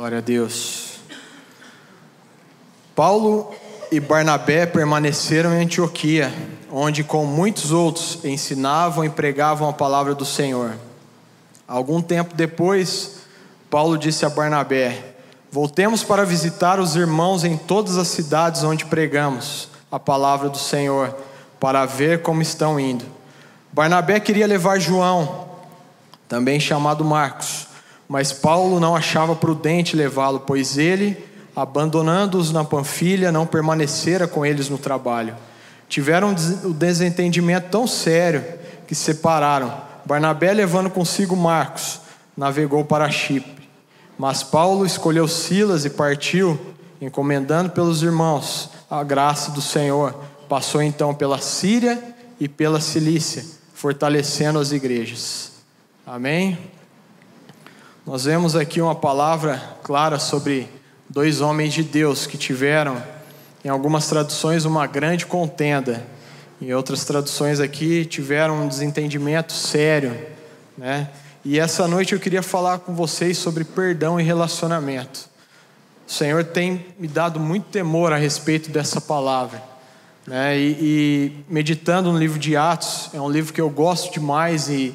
Glória a Deus. Paulo e Barnabé permaneceram em Antioquia, onde com muitos outros ensinavam e pregavam a palavra do Senhor. Algum tempo depois, Paulo disse a Barnabé: Voltemos para visitar os irmãos em todas as cidades onde pregamos a palavra do Senhor, para ver como estão indo. Barnabé queria levar João, também chamado Marcos, mas Paulo não achava prudente levá-lo, pois ele, abandonando-os na Panfilha, não permanecera com eles no trabalho. Tiveram um desentendimento tão sério que se separaram. Barnabé, levando consigo Marcos, navegou para Chipre. Mas Paulo escolheu Silas e partiu, encomendando pelos irmãos a graça do Senhor. Passou então pela Síria e pela Cilícia, fortalecendo as igrejas. Amém? Nós vemos aqui uma palavra clara sobre dois homens de Deus que tiveram, em algumas traduções, uma grande contenda. Em outras traduções aqui, tiveram um desentendimento sério, né? E essa noite eu queria falar com vocês sobre perdão e relacionamento. O Senhor tem me dado muito temor a respeito dessa palavra. Né? E, e meditando no livro de Atos, é um livro que eu gosto demais e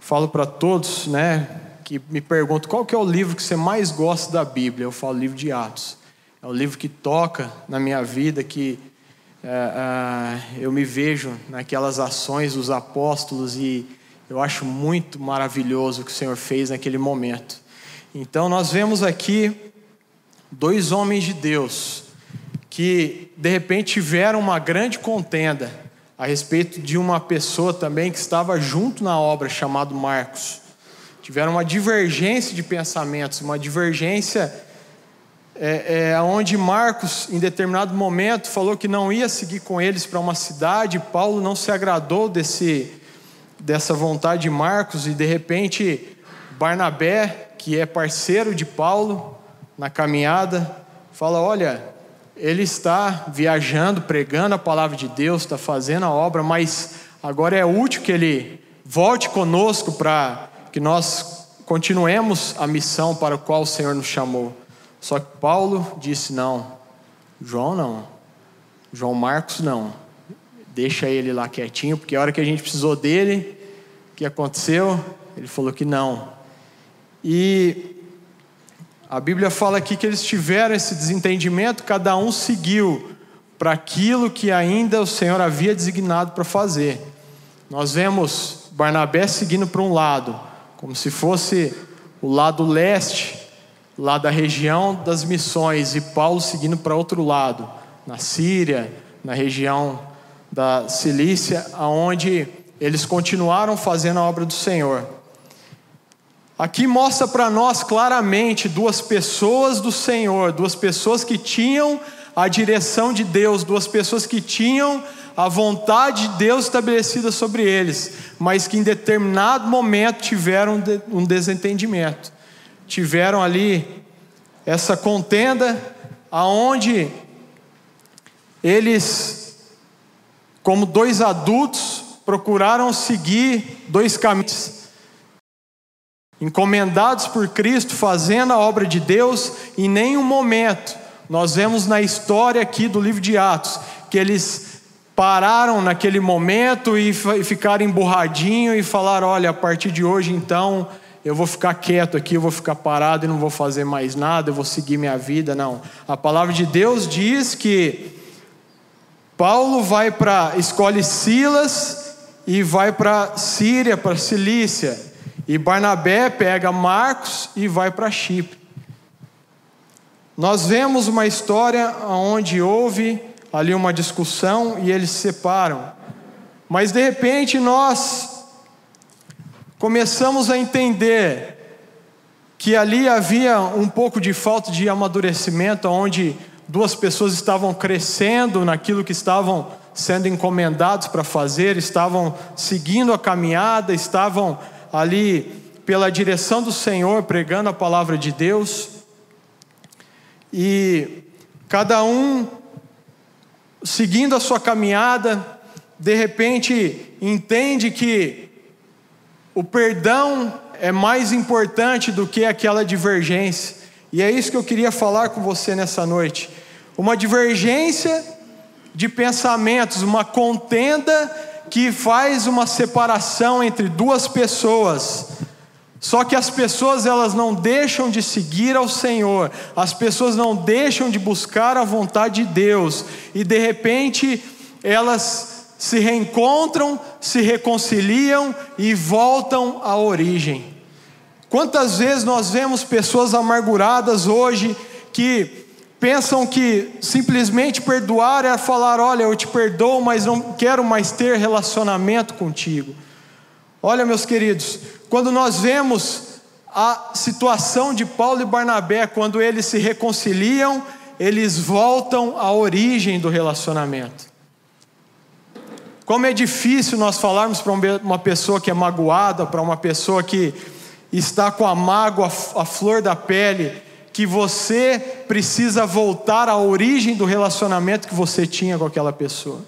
falo para todos, né, que me perguntam qual que é o livro que você mais gosta da Bíblia. Eu falo livro de Atos. É o livro que toca na minha vida, que é, é, eu me vejo naquelas ações dos apóstolos e eu acho muito maravilhoso o que o Senhor fez naquele momento. Então nós vemos aqui dois homens de Deus que de repente tiveram uma grande contenda a respeito de uma pessoa também que estava junto na obra, chamado Marcos. Tiveram uma divergência de pensamentos, uma divergência é, é, onde Marcos, em determinado momento, falou que não ia seguir com eles para uma cidade. Paulo não se agradou desse, dessa vontade de Marcos e de repente Barnabé, que é parceiro de Paulo na caminhada, fala: Olha, ele está viajando, pregando a palavra de Deus, está fazendo a obra, mas agora é útil que ele volte conosco para que nós continuemos a missão para a qual o Senhor nos chamou. Só que Paulo disse: não, João não, João Marcos não, deixa ele lá quietinho, porque a hora que a gente precisou dele, o que aconteceu? Ele falou que não. E a Bíblia fala aqui que eles tiveram esse desentendimento, cada um seguiu para aquilo que ainda o Senhor havia designado para fazer. Nós vemos Barnabé seguindo para um lado, como se fosse o lado leste, lá da região das missões, e Paulo seguindo para outro lado, na Síria, na região da Cilícia, aonde eles continuaram fazendo a obra do Senhor. Aqui mostra para nós claramente duas pessoas do Senhor, duas pessoas que tinham a direção de Deus, duas pessoas que tinham a vontade de Deus estabelecida sobre eles, mas que em determinado momento tiveram um desentendimento, tiveram ali essa contenda, aonde eles, como dois adultos, procuraram seguir dois caminhos. Encomendados por Cristo, fazendo a obra de Deus, em nenhum momento nós vemos na história aqui do livro de Atos que eles pararam naquele momento e ficaram emburradinho e falaram: olha, a partir de hoje então eu vou ficar quieto aqui, eu vou ficar parado e não vou fazer mais nada, eu vou seguir minha vida. Não. A palavra de Deus diz que Paulo vai para, escolhe Silas e vai para Síria, para Cilícia. E Barnabé pega Marcos e vai para Chipre. Nós vemos uma história onde houve ali uma discussão e eles se separam. Mas de repente nós começamos a entender que ali havia um pouco de falta de amadurecimento, onde duas pessoas estavam crescendo naquilo que estavam sendo encomendados para fazer, estavam seguindo a caminhada, estavam ali pela direção do Senhor, pregando a palavra de Deus. E cada um seguindo a sua caminhada, de repente entende que o perdão é mais importante do que aquela divergência. E é isso que eu queria falar com você nessa noite. Uma divergência de pensamentos, uma contenda que faz uma separação entre duas pessoas. Só que as pessoas elas não deixam de seguir ao Senhor, as pessoas não deixam de buscar a vontade de Deus, e de repente elas se reencontram, se reconciliam e voltam à origem. Quantas vezes nós vemos pessoas amarguradas hoje que pensam que simplesmente perdoar é falar: olha, eu te perdoo, mas não quero mais ter relacionamento contigo. Olha, meus queridos, quando nós vemos a situação de Paulo e Barnabé, quando eles se reconciliam, eles voltam à origem do relacionamento. Como é difícil nós falarmos para uma pessoa que é magoada, para uma pessoa que está com a mágoa, a flor da pele, que você precisa voltar à origem do relacionamento que você tinha com aquela pessoa.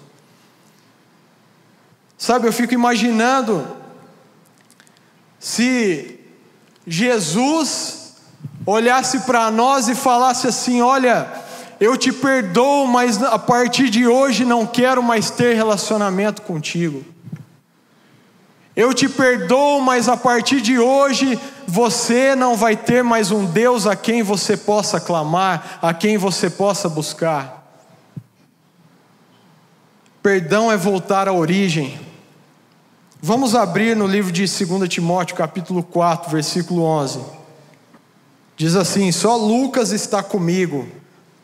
Sabe, eu fico imaginando se Jesus olhasse para nós e falasse assim: Olha, eu te perdoo, mas a partir de hoje não quero mais ter relacionamento contigo. Eu te perdoo, mas a partir de hoje você não vai ter mais um Deus a quem você possa clamar, a quem você possa buscar. Perdão é voltar à origem. Vamos abrir no livro de 2 Timóteo, capítulo 4, versículo 11. Diz assim: Só Lucas está comigo,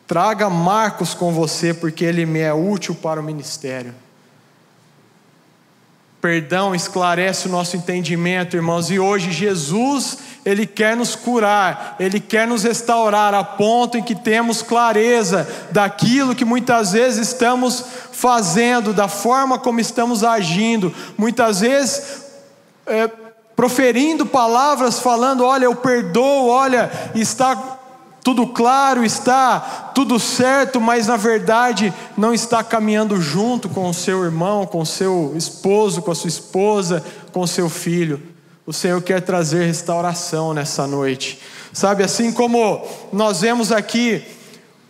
traga Marcos com você, porque ele me é útil para o ministério. Perdão esclarece o nosso entendimento, irmãos, e hoje Jesus, Ele quer nos curar, Ele quer nos restaurar a ponto em que temos clareza daquilo que muitas vezes estamos fazendo, da forma como estamos agindo, muitas vezes é, proferindo palavras, falando: olha, eu perdoo, olha, está tudo claro, está tudo certo, mas na verdade não está caminhando junto com o seu irmão, com o seu esposo, com a sua esposa, com o seu filho. O Senhor quer trazer restauração nessa noite. Sabe, assim como nós vemos aqui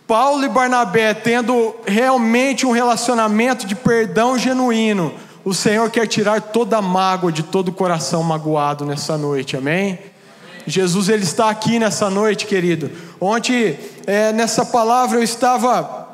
Paulo e Barnabé tendo realmente um relacionamento de perdão genuíno, o Senhor quer tirar toda a mágoa de todo o coração magoado nessa noite, amém? Jesus ele está aqui nessa noite, querido. Ontem, é, nessa palavra, eu estava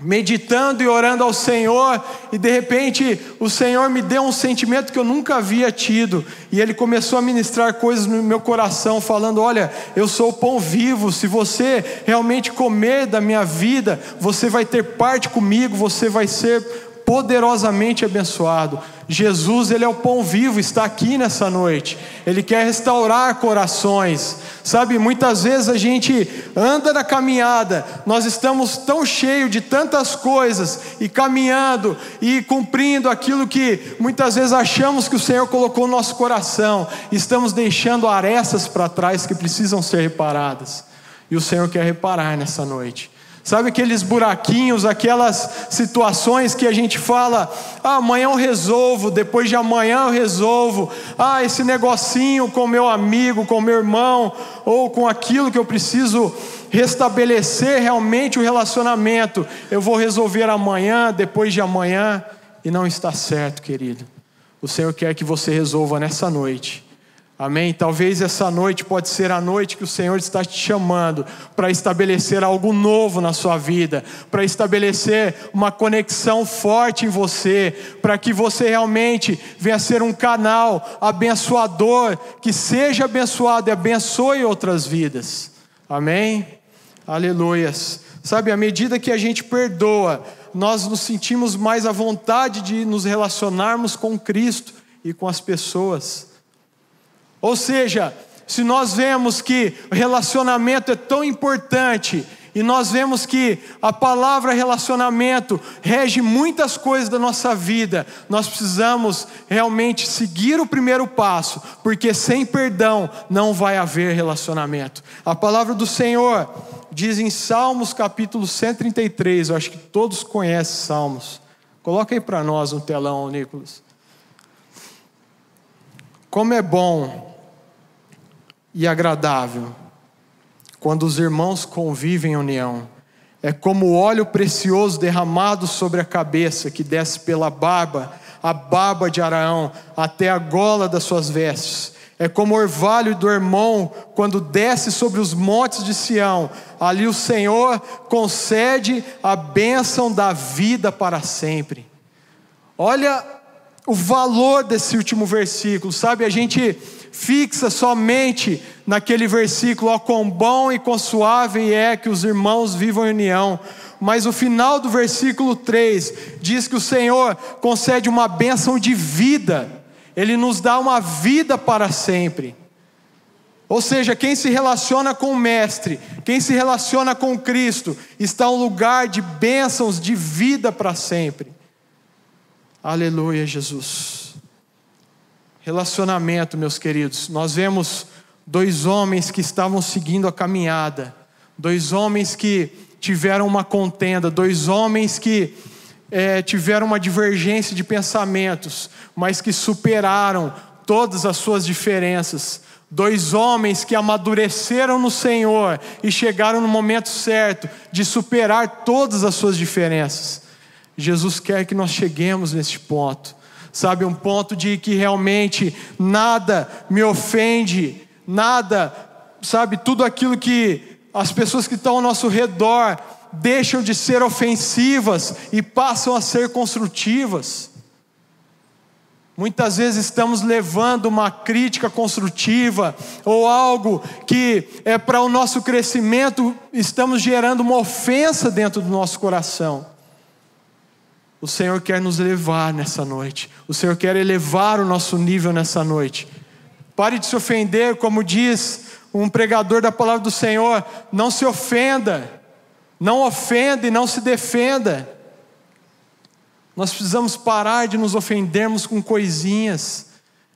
meditando e orando ao Senhor, e de repente o Senhor me deu um sentimento que eu nunca havia tido, e Ele começou a ministrar coisas no meu coração, falando: Olha, eu sou o pão vivo, se você realmente comer da minha vida, você vai ter parte comigo, você vai ser poderosamente abençoado. Jesus, Ele é o pão vivo, está aqui nessa noite. Ele quer restaurar corações. Sabe, muitas vezes a gente anda na caminhada, nós estamos tão cheios de tantas coisas e caminhando e cumprindo aquilo que muitas vezes achamos que o Senhor colocou no nosso coração, estamos deixando arestas para trás que precisam ser reparadas. E o Senhor quer reparar nessa noite. Sabe aqueles buraquinhos, aquelas situações que a gente fala, ah, amanhã eu resolvo, depois de amanhã eu resolvo, ah, esse negocinho com meu amigo, com meu irmão, ou com aquilo que eu preciso restabelecer realmente o relacionamento, eu vou resolver amanhã, depois de amanhã, e não está certo, querido. O Senhor quer que você resolva nessa noite. Amém? Talvez essa noite pode ser a noite que o Senhor está te chamando para estabelecer algo novo na sua vida, para estabelecer uma conexão forte em você, para que você realmente venha ser um canal abençoador, que seja abençoado e abençoe outras vidas. Amém? Aleluias. Sabe, à medida que a gente perdoa, nós nos sentimos mais à vontade de nos relacionarmos com Cristo e com as pessoas. Ou seja, se nós vemos que relacionamento é tão importante, e nós vemos que a palavra relacionamento rege muitas coisas da nossa vida. Nós precisamos realmente seguir o primeiro passo, porque sem perdão não vai haver relacionamento. A palavra do Senhor diz em Salmos capítulo 133, eu acho que todos conhecem Salmos. Coloca aí para nós no telão, Nicolas. Como é bom e agradável quando os irmãos convivem em união. É como o óleo precioso derramado sobre a cabeça, que desce pela barba, a barba de Araão, até a gola das suas vestes. É como o orvalho do irmão quando desce sobre os montes de Sião. Ali o Senhor concede a bênção da vida para sempre. Olha o valor desse último versículo, sabe? A gente fixa somente naquele versículo, ó quão bom e quão suave é que os irmãos vivam em união. Mas o final do versículo 3 diz que o Senhor concede uma bênção de vida, Ele nos dá uma vida para sempre. Ou seja, quem se relaciona com o Mestre, quem se relaciona com Cristo, está um lugar de bênçãos de vida para sempre. Aleluia, Jesus. Relacionamento, meus queridos. Nós vemos dois homens que estavam seguindo a caminhada, dois homens que tiveram uma contenda, dois homens que é, tiveram uma divergência de pensamentos, mas que superaram todas as suas diferenças. Dois homens que amadureceram no Senhor e chegaram no momento certo de superar todas as suas diferenças. Jesus quer que nós cheguemos nesse ponto, sabe? Um ponto de que realmente nada me ofende, nada, sabe? Tudo aquilo que as pessoas que estão ao nosso redor deixam de ser ofensivas e passam a ser construtivas. Muitas vezes estamos levando uma crítica construtiva ou algo que é para o nosso crescimento, estamos gerando uma ofensa dentro do nosso coração. O Senhor quer nos levar nessa noite. O Senhor quer elevar o nosso nível nessa noite. Pare de se ofender, como diz um pregador da palavra do Senhor. Não se ofenda. Não ofenda e não se defenda. Nós precisamos parar de nos ofendermos com coisinhas.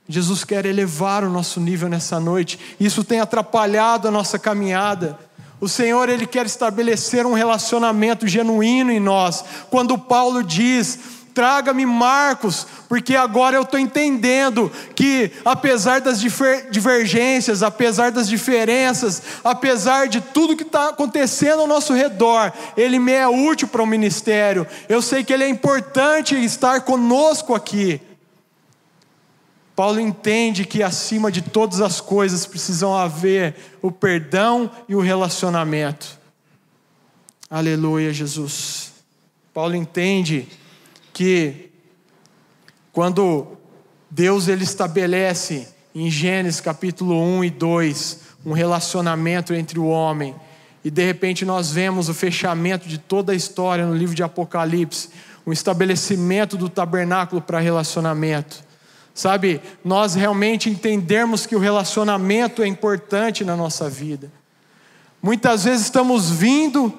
Jesus quer elevar o nosso nível nessa noite. Isso tem atrapalhado a nossa caminhada. O Senhor ele quer estabelecer um relacionamento genuíno em nós. Quando Paulo diz: "Traga-me Marcos, porque agora eu estou entendendo que apesar das divergências, apesar das diferenças, apesar de tudo que está acontecendo ao nosso redor, ele me é útil para o ministério. Eu sei que ele é importante estar conosco aqui." Paulo entende que acima de todas as coisas precisam haver o perdão e o relacionamento. Aleluia, Jesus. Paulo entende que quando Deus ele estabelece em Gênesis capítulo 1 e 2 um relacionamento entre o homem, e de repente nós vemos o fechamento de toda a história no livro de Apocalipse, o estabelecimento do tabernáculo para relacionamento. Sabe, nós realmente entendermos que o relacionamento é importante na nossa vida. Muitas vezes estamos vindo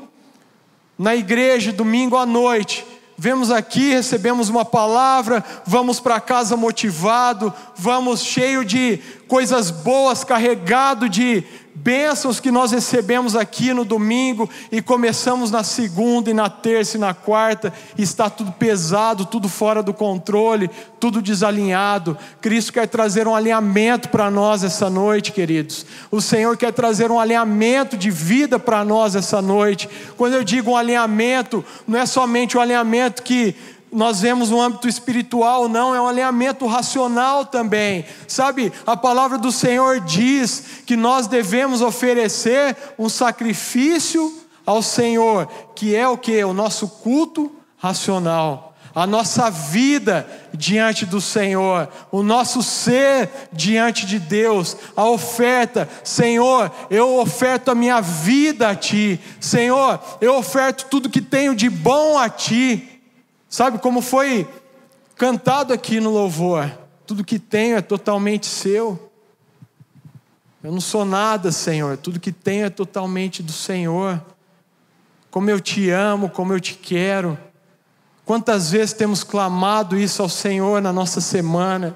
na igreja domingo à noite, vemos aqui, recebemos uma palavra, vamos para casa motivado, vamos cheio de coisas boas, carregado de bênçãos que nós recebemos aqui no domingo e começamos na segunda e na terça e na quarta, e está tudo pesado, tudo fora do controle, tudo desalinhado. Cristo quer trazer um alinhamento para nós essa noite, queridos. O Senhor quer trazer um alinhamento de vida para nós essa noite. Quando eu digo um alinhamento, não é somente o um alinhamento que nós vemos no âmbito espiritual, não, é um alinhamento racional também. Sabe, a palavra do Senhor diz que nós devemos oferecer um sacrifício ao Senhor, que é o que? O nosso culto racional. A nossa vida diante do Senhor, o nosso ser diante de Deus, a oferta, Senhor, eu oferto a minha vida a Ti, Senhor, eu oferto tudo que tenho de bom a Ti, Sabe como foi cantado aqui no louvor? Tudo que tenho é totalmente seu. Eu não sou nada, Senhor. Tudo que tenho é totalmente do Senhor. Como eu te amo, como eu te quero. Quantas vezes temos clamado isso ao Senhor na nossa semana?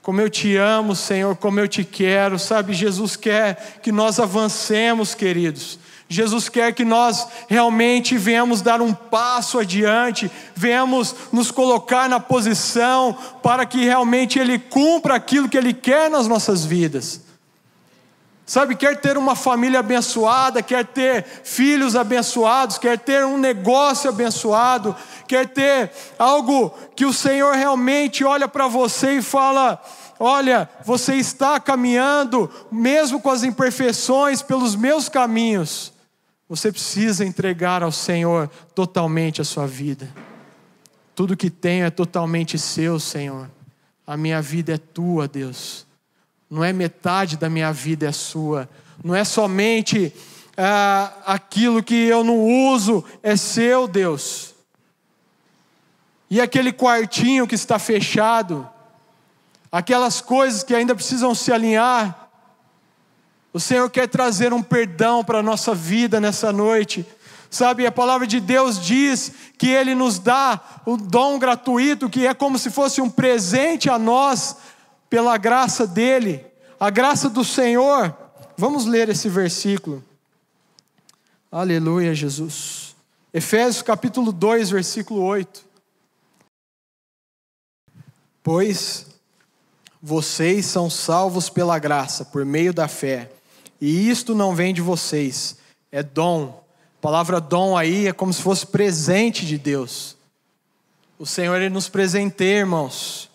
Como eu te amo, Senhor, como eu te quero. Sabe, Jesus quer que nós avancemos, queridos. Jesus quer que nós realmente venhamos dar um passo adiante, venhamos nos colocar na posição para que realmente Ele cumpra aquilo que Ele quer nas nossas vidas. Sabe, quer ter uma família abençoada, quer ter filhos abençoados, quer ter um negócio abençoado, quer ter algo que o Senhor realmente olha para você e fala: Olha, você está caminhando, mesmo com as imperfeições, pelos meus caminhos. Você precisa entregar ao Senhor totalmente a sua vida. Tudo que tenho é totalmente seu, Senhor. A minha vida é tua, Deus não é metade da minha vida é sua, não é somente ah, aquilo que eu não uso é seu, Deus. E aquele quartinho que está fechado, aquelas coisas que ainda precisam se alinhar, o Senhor quer trazer um perdão para a nossa vida nessa noite. Sabe, a palavra de Deus diz que Ele nos dá o dom gratuito, que é como se fosse um presente a nós, pela graça dele, a graça do Senhor. Vamos ler esse versículo. Aleluia, Jesus. Efésios capítulo 2, versículo 8. Pois vocês são salvos pela graça, por meio da fé, e isto não vem de vocês, é dom. A palavra dom aí é como se fosse presente de Deus. O Senhor ele nos presenteia, irmãos.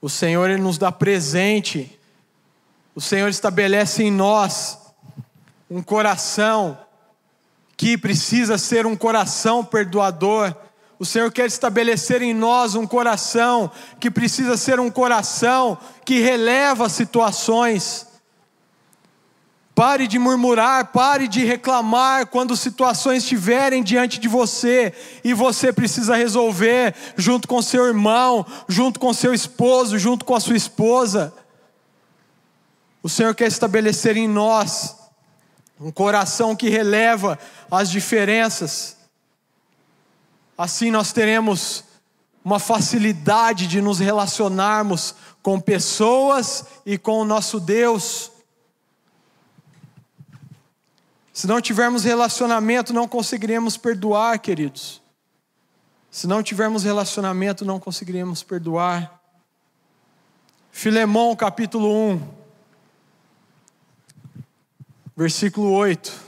O Senhor ele nos dá presente. O Senhor estabelece em nós um coração que precisa ser um coração perdoador. O Senhor quer estabelecer em nós um coração que precisa ser um coração que releva situações. Pare de murmurar, pare de reclamar quando situações estiverem diante de você e você precisa resolver junto com seu irmão, junto com seu esposo, junto com a sua esposa. O Senhor quer estabelecer em nós um coração que releva as diferenças. Assim nós teremos uma facilidade de nos relacionarmos com pessoas e com o nosso Deus. Se não tivermos relacionamento, não conseguiremos perdoar, queridos. Se não tivermos relacionamento, não conseguiremos perdoar. Filemão, capítulo 1, versículo 8.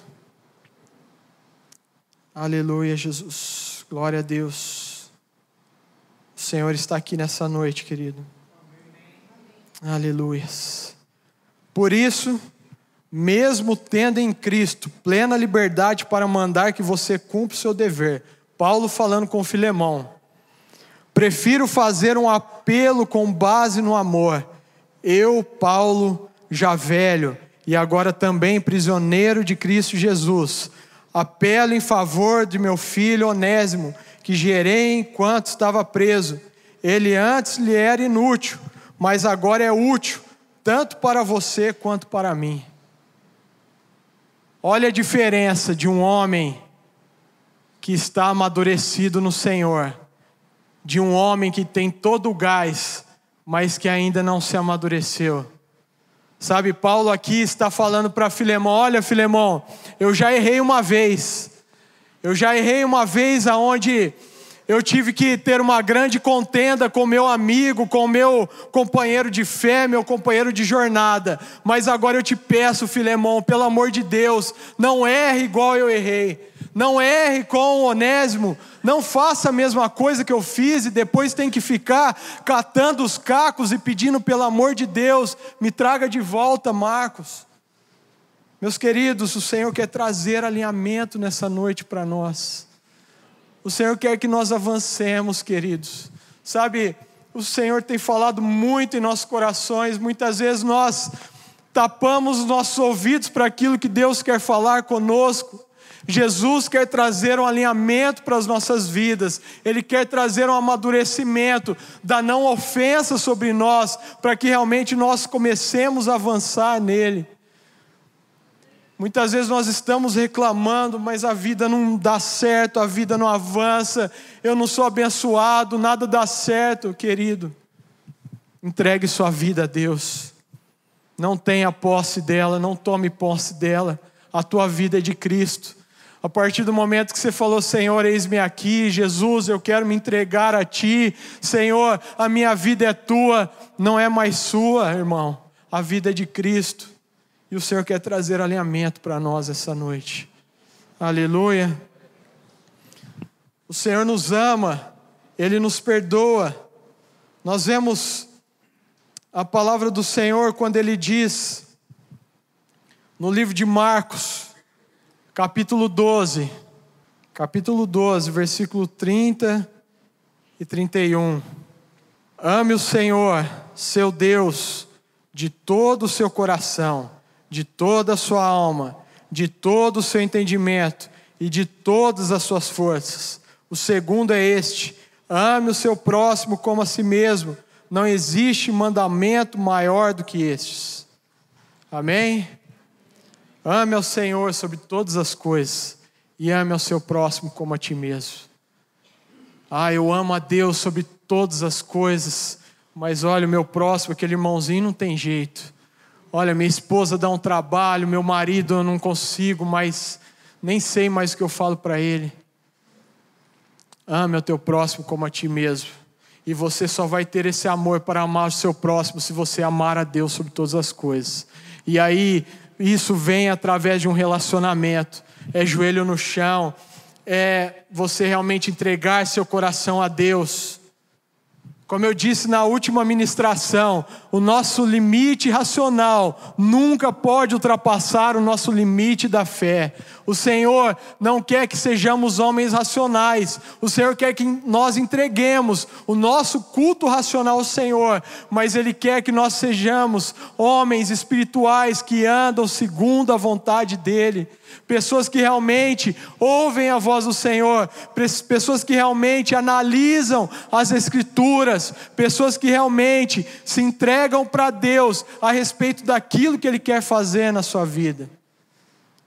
Aleluia, Jesus. Glória a Deus. O Senhor está aqui nessa noite, querido. Aleluia. Por isso, mesmo tendo em Cristo plena liberdade para mandar que você cumpra o seu dever. Paulo falando com Filemão. Prefiro fazer um apelo com base no amor. Eu, Paulo, já velho e agora também prisioneiro de Cristo Jesus, apelo em favor de meu filho Onésimo, que gerei enquanto estava preso. Ele antes lhe era inútil, mas agora é útil, tanto para você quanto para mim. Olha a diferença de um homem que está amadurecido no Senhor, de um homem que tem todo o gás, mas que ainda não se amadureceu. Sabe, Paulo aqui está falando para Filemão: olha, Filemão, eu já errei uma vez, eu já errei uma vez aonde eu tive que ter uma grande contenda com meu amigo, com meu companheiro de fé, meu companheiro de jornada. Mas agora eu te peço, Filemão, pelo amor de Deus, não erre igual eu errei. Não erre com o Onésimo. Não faça a mesma coisa que eu fiz e depois tem que ficar catando os cacos e pedindo pelo amor de Deus, me traga de volta, Marcos. Meus queridos, o Senhor quer trazer alinhamento nessa noite para nós. O Senhor quer que nós avancemos, queridos. Sabe, o Senhor tem falado muito em nossos corações, muitas vezes nós tapamos os nossos ouvidos para aquilo que Deus quer falar conosco. Jesus quer trazer um alinhamento para as nossas vidas, Ele quer trazer um amadurecimento da não ofensa sobre nós, para que realmente nós comecemos a avançar nele. Muitas vezes nós estamos reclamando, mas a vida não dá certo, a vida não avança, eu não sou abençoado, nada dá certo, querido. Entregue sua vida a Deus, não tenha posse dela, não tome posse dela, a tua vida é de Cristo. A partir do momento que você falou, Senhor, eis-me aqui, Jesus, eu quero me entregar a Ti, Senhor, a minha vida é tua, não é mais sua, irmão, a vida é de Cristo. E o Senhor quer trazer alinhamento para nós essa noite. Aleluia. O Senhor nos ama, Ele nos perdoa. Nós vemos a palavra do Senhor quando Ele diz, no livro de Marcos, capítulo 12, capítulo 12, versículo 30 e 31. Ame o Senhor, seu Deus, de todo o seu coração, de toda a sua alma, de todo o seu entendimento e de todas as suas forças. O segundo é este: ame o seu próximo como a si mesmo. Não existe mandamento maior do que estes. Amém? Ame ao Senhor sobre todas as coisas e ame ao seu próximo como a ti mesmo. Ah, eu amo a Deus sobre todas as coisas mas olha, o meu próximo, aquele irmãozinho, não tem jeito. Olha, minha esposa dá um trabalho, meu marido eu não consigo, mas nem sei mais o que eu falo para ele. Ame o teu próximo como a ti mesmo. E você só vai ter esse amor para amar o seu próximo se você amar a Deus sobre todas as coisas. E aí, isso vem através de um relacionamento. É joelho no chão, é você realmente entregar seu coração a Deus como eu disse na última ministração, o nosso limite racional nunca pode ultrapassar o nosso limite da fé. O Senhor não quer que sejamos homens racionais, o Senhor quer que nós entreguemos o nosso culto racional ao Senhor, mas Ele quer que nós sejamos homens espirituais que andam segundo a vontade dEle pessoas que realmente ouvem a voz do Senhor, pessoas que realmente analisam as Escrituras, pessoas que realmente se entregam para Deus a respeito daquilo que Ele quer fazer na sua vida.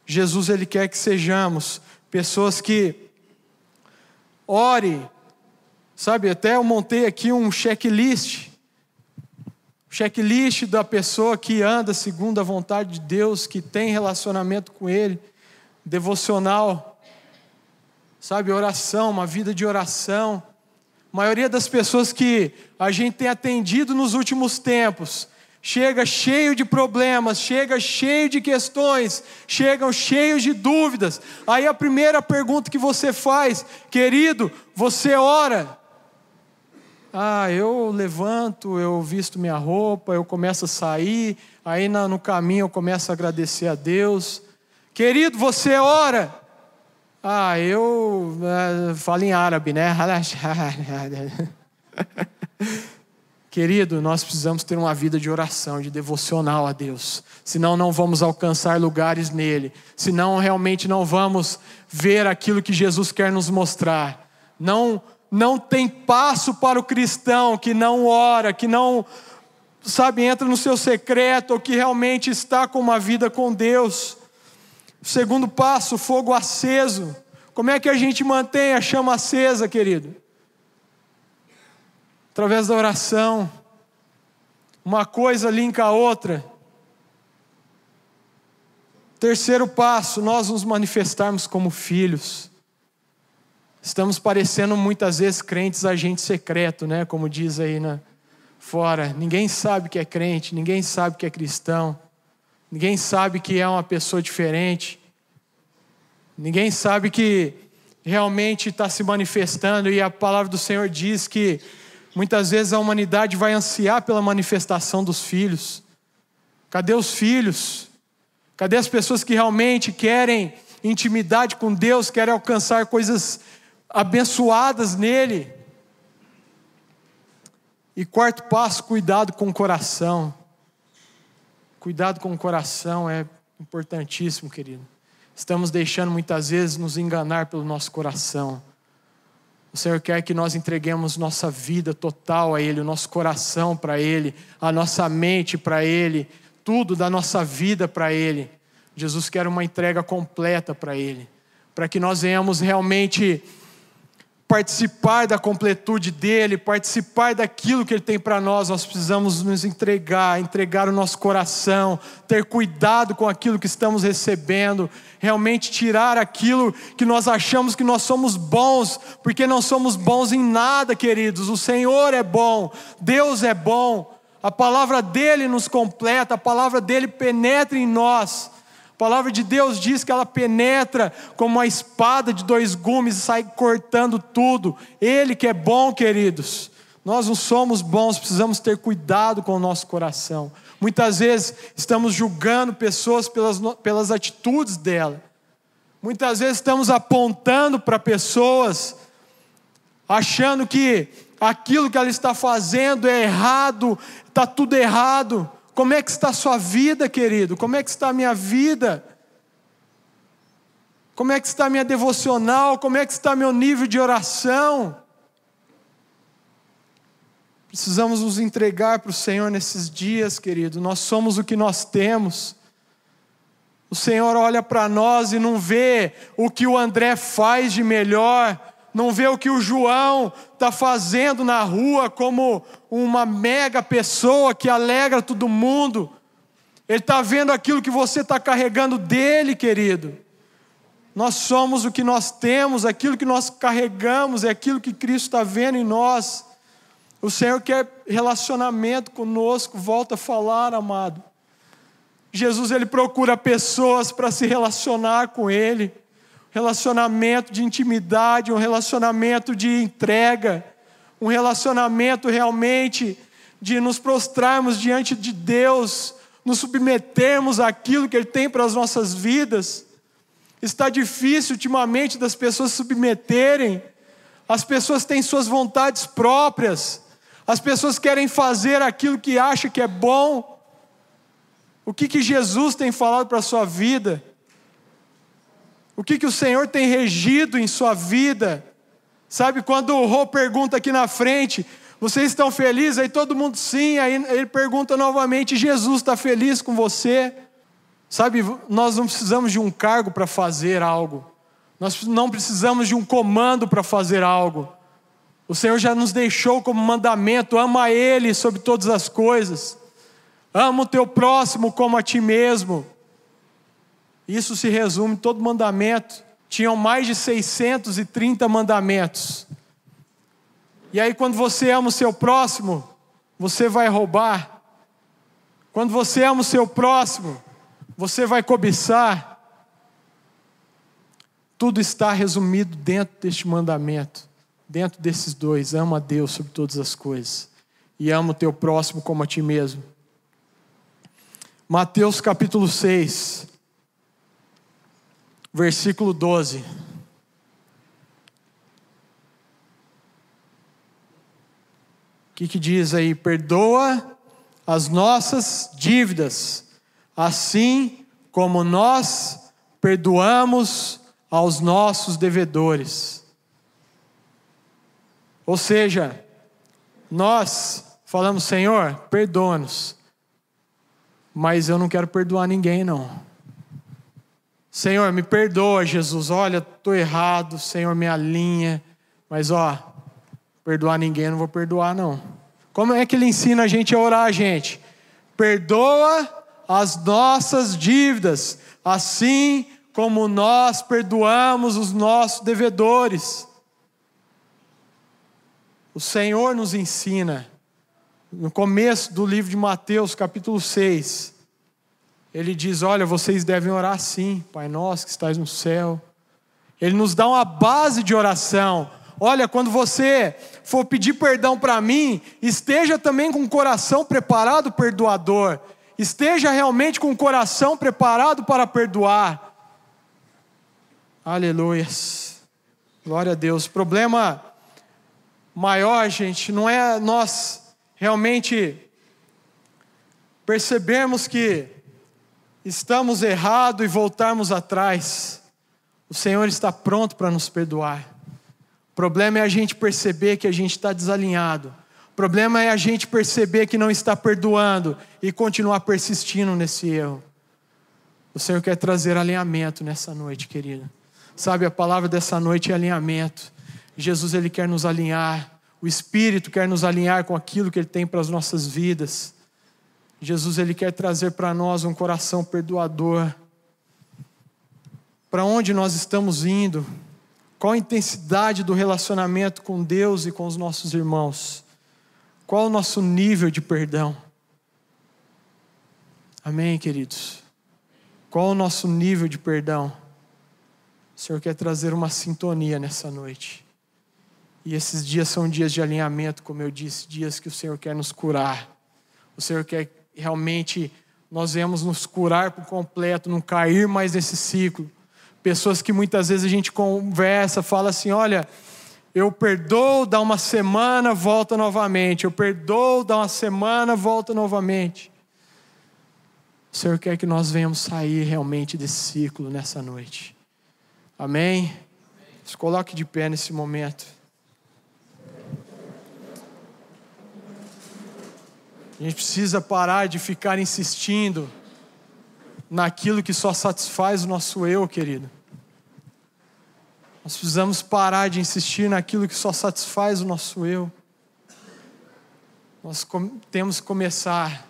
Jesus, Ele quer que sejamos pessoas que ore, sabe? Até eu montei aqui um checklist checklist da pessoa que anda segundo a vontade de Deus, que tem relacionamento com Ele devocional, sabe, oração, uma vida de oração. A maioria das pessoas que a gente tem atendido nos últimos tempos, chega cheio de problemas, chega cheio de questões, chegam cheios de dúvidas. Aí a primeira pergunta que você faz, querido, você ora? Ah, eu levanto, eu visto minha roupa, eu começo a sair, aí no caminho eu começo a agradecer a Deus. Querido, você ora. Ah, eu uh, falo em árabe, né? Querido, nós precisamos ter uma vida de oração, de devocional a Deus. Senão não vamos alcançar lugares nele. Senão realmente não vamos ver aquilo que Jesus quer nos mostrar. Não não tem passo para o cristão que não ora, que não sabe entra no seu secreto ou que realmente está com uma vida com Deus. Segundo passo, fogo aceso. Como é que a gente mantém a chama acesa, querido? Através da oração. Uma coisa linka a outra. Terceiro passo, nós nos manifestarmos como filhos. Estamos parecendo muitas vezes crentes agente secreto, né? Como diz aí na fora. Ninguém sabe que é crente, ninguém sabe que é cristão. Ninguém sabe que é uma pessoa diferente. Ninguém sabe que realmente está se manifestando, e a palavra do Senhor diz que muitas vezes a humanidade vai ansiar pela manifestação dos filhos. Cadê os filhos? Cadê as pessoas que realmente querem intimidade com Deus, querem alcançar coisas abençoadas nele? E quarto passo, cuidado com o coração. Cuidado com o coração é importantíssimo, querido. Estamos deixando muitas vezes nos enganar pelo nosso coração. O Senhor quer que nós entreguemos nossa vida total a Ele, o nosso coração para Ele, a nossa mente para Ele, tudo da nossa vida para Ele. Jesus quer uma entrega completa para Ele, para que nós venhamos realmente participar da completude dele, participar daquilo que ele tem para nós, nós precisamos nos entregar, entregar o nosso coração, ter cuidado com aquilo que estamos recebendo, realmente tirar aquilo que nós achamos que nós somos bons, porque não somos bons em nada, queridos. O Senhor é bom, Deus é bom. A palavra dele nos completa, a palavra dele penetra em nós. A palavra de Deus diz que ela penetra como uma espada de dois gumes e sai cortando tudo. Ele que é bom, queridos. Nós não somos bons, precisamos ter cuidado com o nosso coração. Muitas vezes estamos julgando pessoas pelas, pelas atitudes dela. Muitas vezes estamos apontando para pessoas, achando que aquilo que ela está fazendo é errado, está tudo errado. Como é que está a sua vida, querido? Como é que está a minha vida? Como é que está a minha devocional? Como é que está meu nível de oração? Precisamos nos entregar para o Senhor nesses dias, querido. Nós somos o que nós temos. O Senhor olha para nós e não vê o que o André faz de melhor, não vê o que o João está fazendo na rua como uma mega pessoa que alegra todo mundo. Ele está vendo aquilo que você está carregando dele, querido. Nós somos o que nós temos, aquilo que nós carregamos, é aquilo que Cristo está vendo em nós. O Senhor quer relacionamento conosco, volta a falar, amado. Jesus ele procura pessoas para se relacionar com ele relacionamento de intimidade, um relacionamento de entrega, um relacionamento realmente de nos prostrarmos diante de Deus, nos submetermos àquilo que Ele tem para as nossas vidas. Está difícil ultimamente das pessoas se submeterem, as pessoas têm suas vontades próprias, as pessoas querem fazer aquilo que acham que é bom. O que, que Jesus tem falado para a sua vida? O que, que o Senhor tem regido em sua vida? Sabe, quando o Rô pergunta aqui na frente, vocês estão felizes? Aí todo mundo sim, aí ele pergunta novamente: Jesus está feliz com você? Sabe, nós não precisamos de um cargo para fazer algo, nós não precisamos de um comando para fazer algo. O Senhor já nos deixou como mandamento: ama Ele sobre todas as coisas, ama o teu próximo como a ti mesmo. Isso se resume todo mandamento. Tinham mais de 630 mandamentos. E aí, quando você ama o seu próximo, você vai roubar. Quando você ama o seu próximo, você vai cobiçar. Tudo está resumido dentro deste mandamento, dentro desses dois: ama a Deus sobre todas as coisas e ama o teu próximo como a ti mesmo. Mateus capítulo 6, versículo 12. O que, que diz aí? Perdoa as nossas dívidas, assim como nós perdoamos aos nossos devedores. Ou seja, nós falamos, Senhor, perdoa-nos, mas eu não quero perdoar ninguém, não. Senhor, me perdoa, Jesus. Olha, estou errado, Senhor, me alinha. Mas, ó, perdoar ninguém, não vou perdoar, não. Como é que ele ensina a gente a orar, gente? Perdoa as nossas dívidas, assim como nós perdoamos os nossos devedores. O Senhor nos ensina, no começo do livro de Mateus, capítulo 6, ele diz: Olha, vocês devem orar assim, Pai nosso que estás no céu. Ele nos dá uma base de oração. Olha, quando você for pedir perdão para mim, esteja também com o coração preparado, perdoador. Esteja realmente com o coração preparado para perdoar. Aleluias. Glória a Deus. O problema maior, gente, não é nós realmente percebermos que estamos errados e voltarmos atrás, o Senhor está pronto para nos perdoar. O problema é a gente perceber que a gente está desalinhado. O problema é a gente perceber que não está perdoando e continuar persistindo nesse erro. O Senhor quer trazer alinhamento nessa noite, querida. Sabe, a palavra dessa noite é alinhamento. Jesus, Ele quer nos alinhar. O Espírito quer nos alinhar com aquilo que Ele tem para as nossas vidas. Jesus ele quer trazer para nós um coração perdoador. Para onde nós estamos indo? Qual a intensidade do relacionamento com Deus e com os nossos irmãos? Qual o nosso nível de perdão? Amém, queridos? Qual o nosso nível de perdão? O Senhor quer trazer uma sintonia nessa noite. E esses dias são dias de alinhamento, como eu disse, dias que o Senhor quer nos curar. O Senhor quer realmente nós vemos nos curar por completo, não cair mais nesse ciclo. Pessoas que muitas vezes a gente conversa, fala assim: olha, eu perdoo, dá uma semana, volta novamente. Eu perdoo, dá uma semana, volta novamente. O Senhor quer que nós venhamos sair realmente desse ciclo nessa noite. Amém? Se coloque de pé nesse momento. A gente precisa parar de ficar insistindo naquilo que só satisfaz o nosso eu, querido. Nós precisamos parar de insistir naquilo que só satisfaz o nosso eu. Nós temos que começar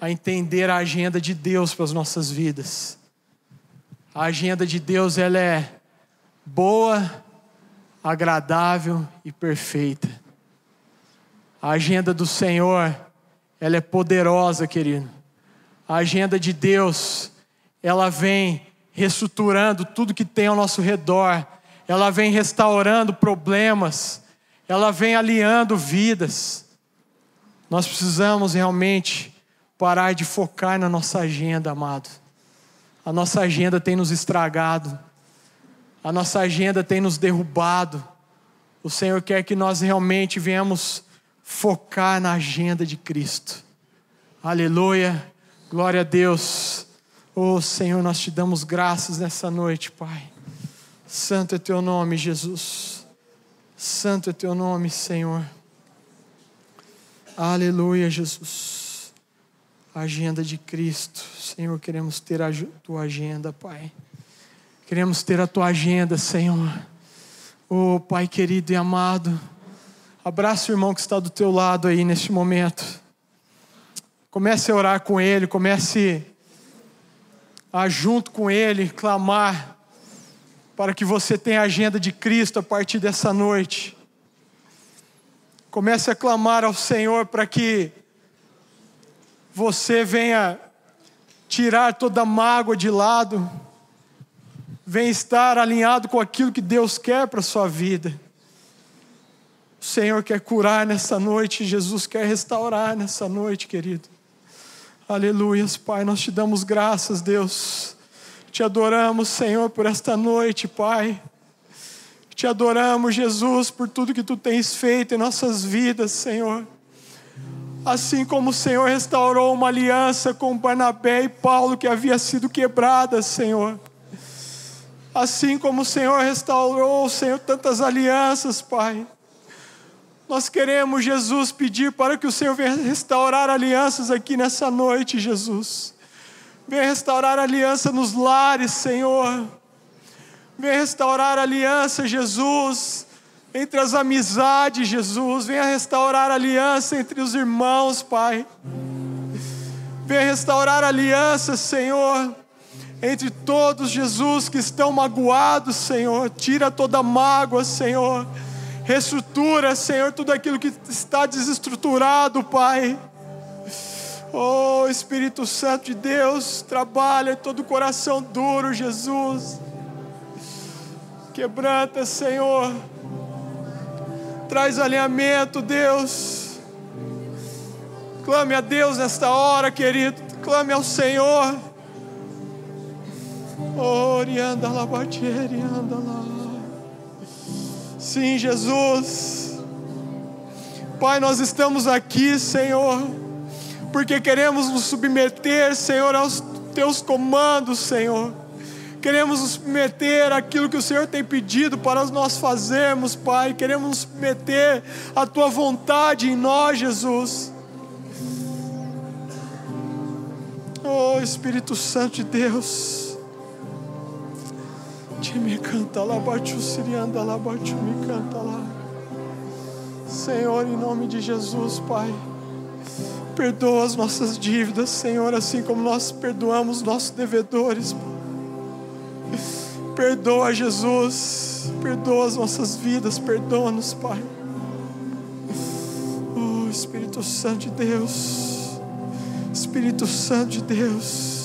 a entender a agenda de Deus para as nossas vidas. A agenda de Deus ela é boa, agradável e perfeita. A agenda do Senhor, ela é poderosa, querido. A agenda de Deus, ela vem reestruturando tudo que tem ao nosso redor ela vem restaurando problemas, ela vem alinhando vidas. Nós precisamos realmente parar de focar na nossa agenda, amado. A nossa agenda tem nos estragado, a nossa agenda tem nos derrubado. O Senhor quer que nós realmente venhamos focar na agenda de Cristo. Aleluia, glória a Deus. Oh Senhor, nós te damos graças nessa noite, Pai. Santo é teu nome, Jesus. Santo é teu nome, Senhor. Aleluia, Jesus. agenda de Cristo. Senhor, queremos ter a tua agenda, Pai. Queremos ter a tua agenda, Senhor. Oh, Pai querido e amado. Abraça o irmão que está do teu lado aí neste momento. Comece a orar com ele, comece a junto com ele clamar para que você tenha a agenda de Cristo a partir dessa noite. Comece a clamar ao Senhor para que você venha tirar toda a mágoa de lado, venha estar alinhado com aquilo que Deus quer para a sua vida. O Senhor quer curar nessa noite, Jesus quer restaurar nessa noite, querido. Aleluias, Pai, nós te damos graças, Deus te adoramos, Senhor, por esta noite, Pai. Te adoramos, Jesus, por tudo que tu tens feito em nossas vidas, Senhor. Assim como o Senhor restaurou uma aliança com Barnabé e Paulo que havia sido quebrada, Senhor. Assim como o Senhor restaurou, Senhor, tantas alianças, Pai. Nós queremos, Jesus, pedir para que o Senhor venha restaurar alianças aqui nessa noite, Jesus. Venha restaurar aliança nos lares, Senhor. Venha restaurar aliança, Jesus, entre as amizades, Jesus. Venha restaurar aliança entre os irmãos, Pai. Venha restaurar aliança, Senhor, entre todos, Jesus, que estão magoados, Senhor. Tira toda mágoa, Senhor. Reestrutura, Senhor, tudo aquilo que está desestruturado, Pai. Oh Espírito Santo de Deus, trabalha todo coração duro, Jesus. Quebranta, Senhor. Traz alinhamento, Deus. Clame a Deus nesta hora, querido. Clame ao Senhor. Orianda lá, anda lá. Sim, Jesus. Pai, nós estamos aqui, Senhor porque queremos nos submeter, Senhor, aos teus comandos, Senhor. Queremos nos submeter àquilo que o Senhor tem pedido para nós fazermos, Pai. Queremos nos submeter à tua vontade em nós, Jesus. Oh Espírito Santo de Deus. Te me canta lá, bate o sirianda lá, bate me canta lá. Senhor, em nome de Jesus, Pai. Perdoa as nossas dívidas, Senhor, assim como nós perdoamos nossos devedores. Perdoa, Jesus. Perdoa as nossas vidas. Perdoa-nos, Pai. Oh, Espírito Santo de Deus. Espírito Santo de Deus.